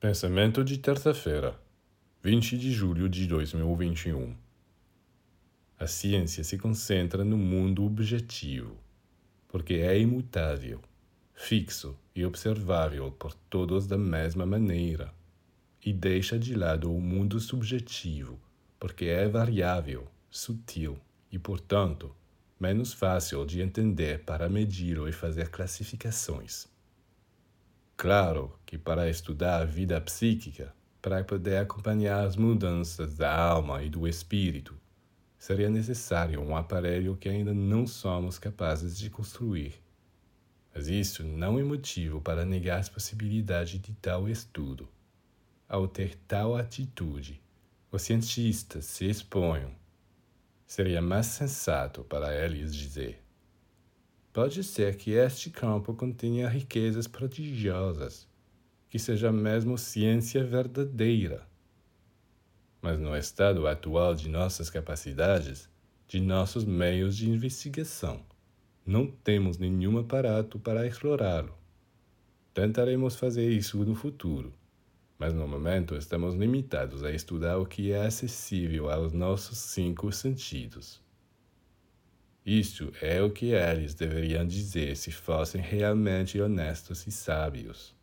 Pensamento de terça-feira, 20 de julho de 2021. A ciência se concentra no mundo objetivo, porque é imutável, fixo e observável por todos da mesma maneira, e deixa de lado o mundo subjetivo, porque é variável, sutil e, portanto, menos fácil de entender para medir e fazer classificações. Claro que para estudar a vida psíquica, para poder acompanhar as mudanças da alma e do espírito, seria necessário um aparelho que ainda não somos capazes de construir. Mas isso não é motivo para negar as possibilidades de tal estudo. Ao ter tal atitude, os cientistas se exponham. Seria mais sensato para eles dizer: Pode ser que este campo contenha riquezas prodigiosas, que seja mesmo ciência verdadeira. Mas no estado atual de nossas capacidades, de nossos meios de investigação, não temos nenhum aparato para explorá-lo. Tentaremos fazer isso no futuro, mas no momento estamos limitados a estudar o que é acessível aos nossos cinco sentidos. Isto é o que eles deveriam dizer se fossem realmente honestos e sábios.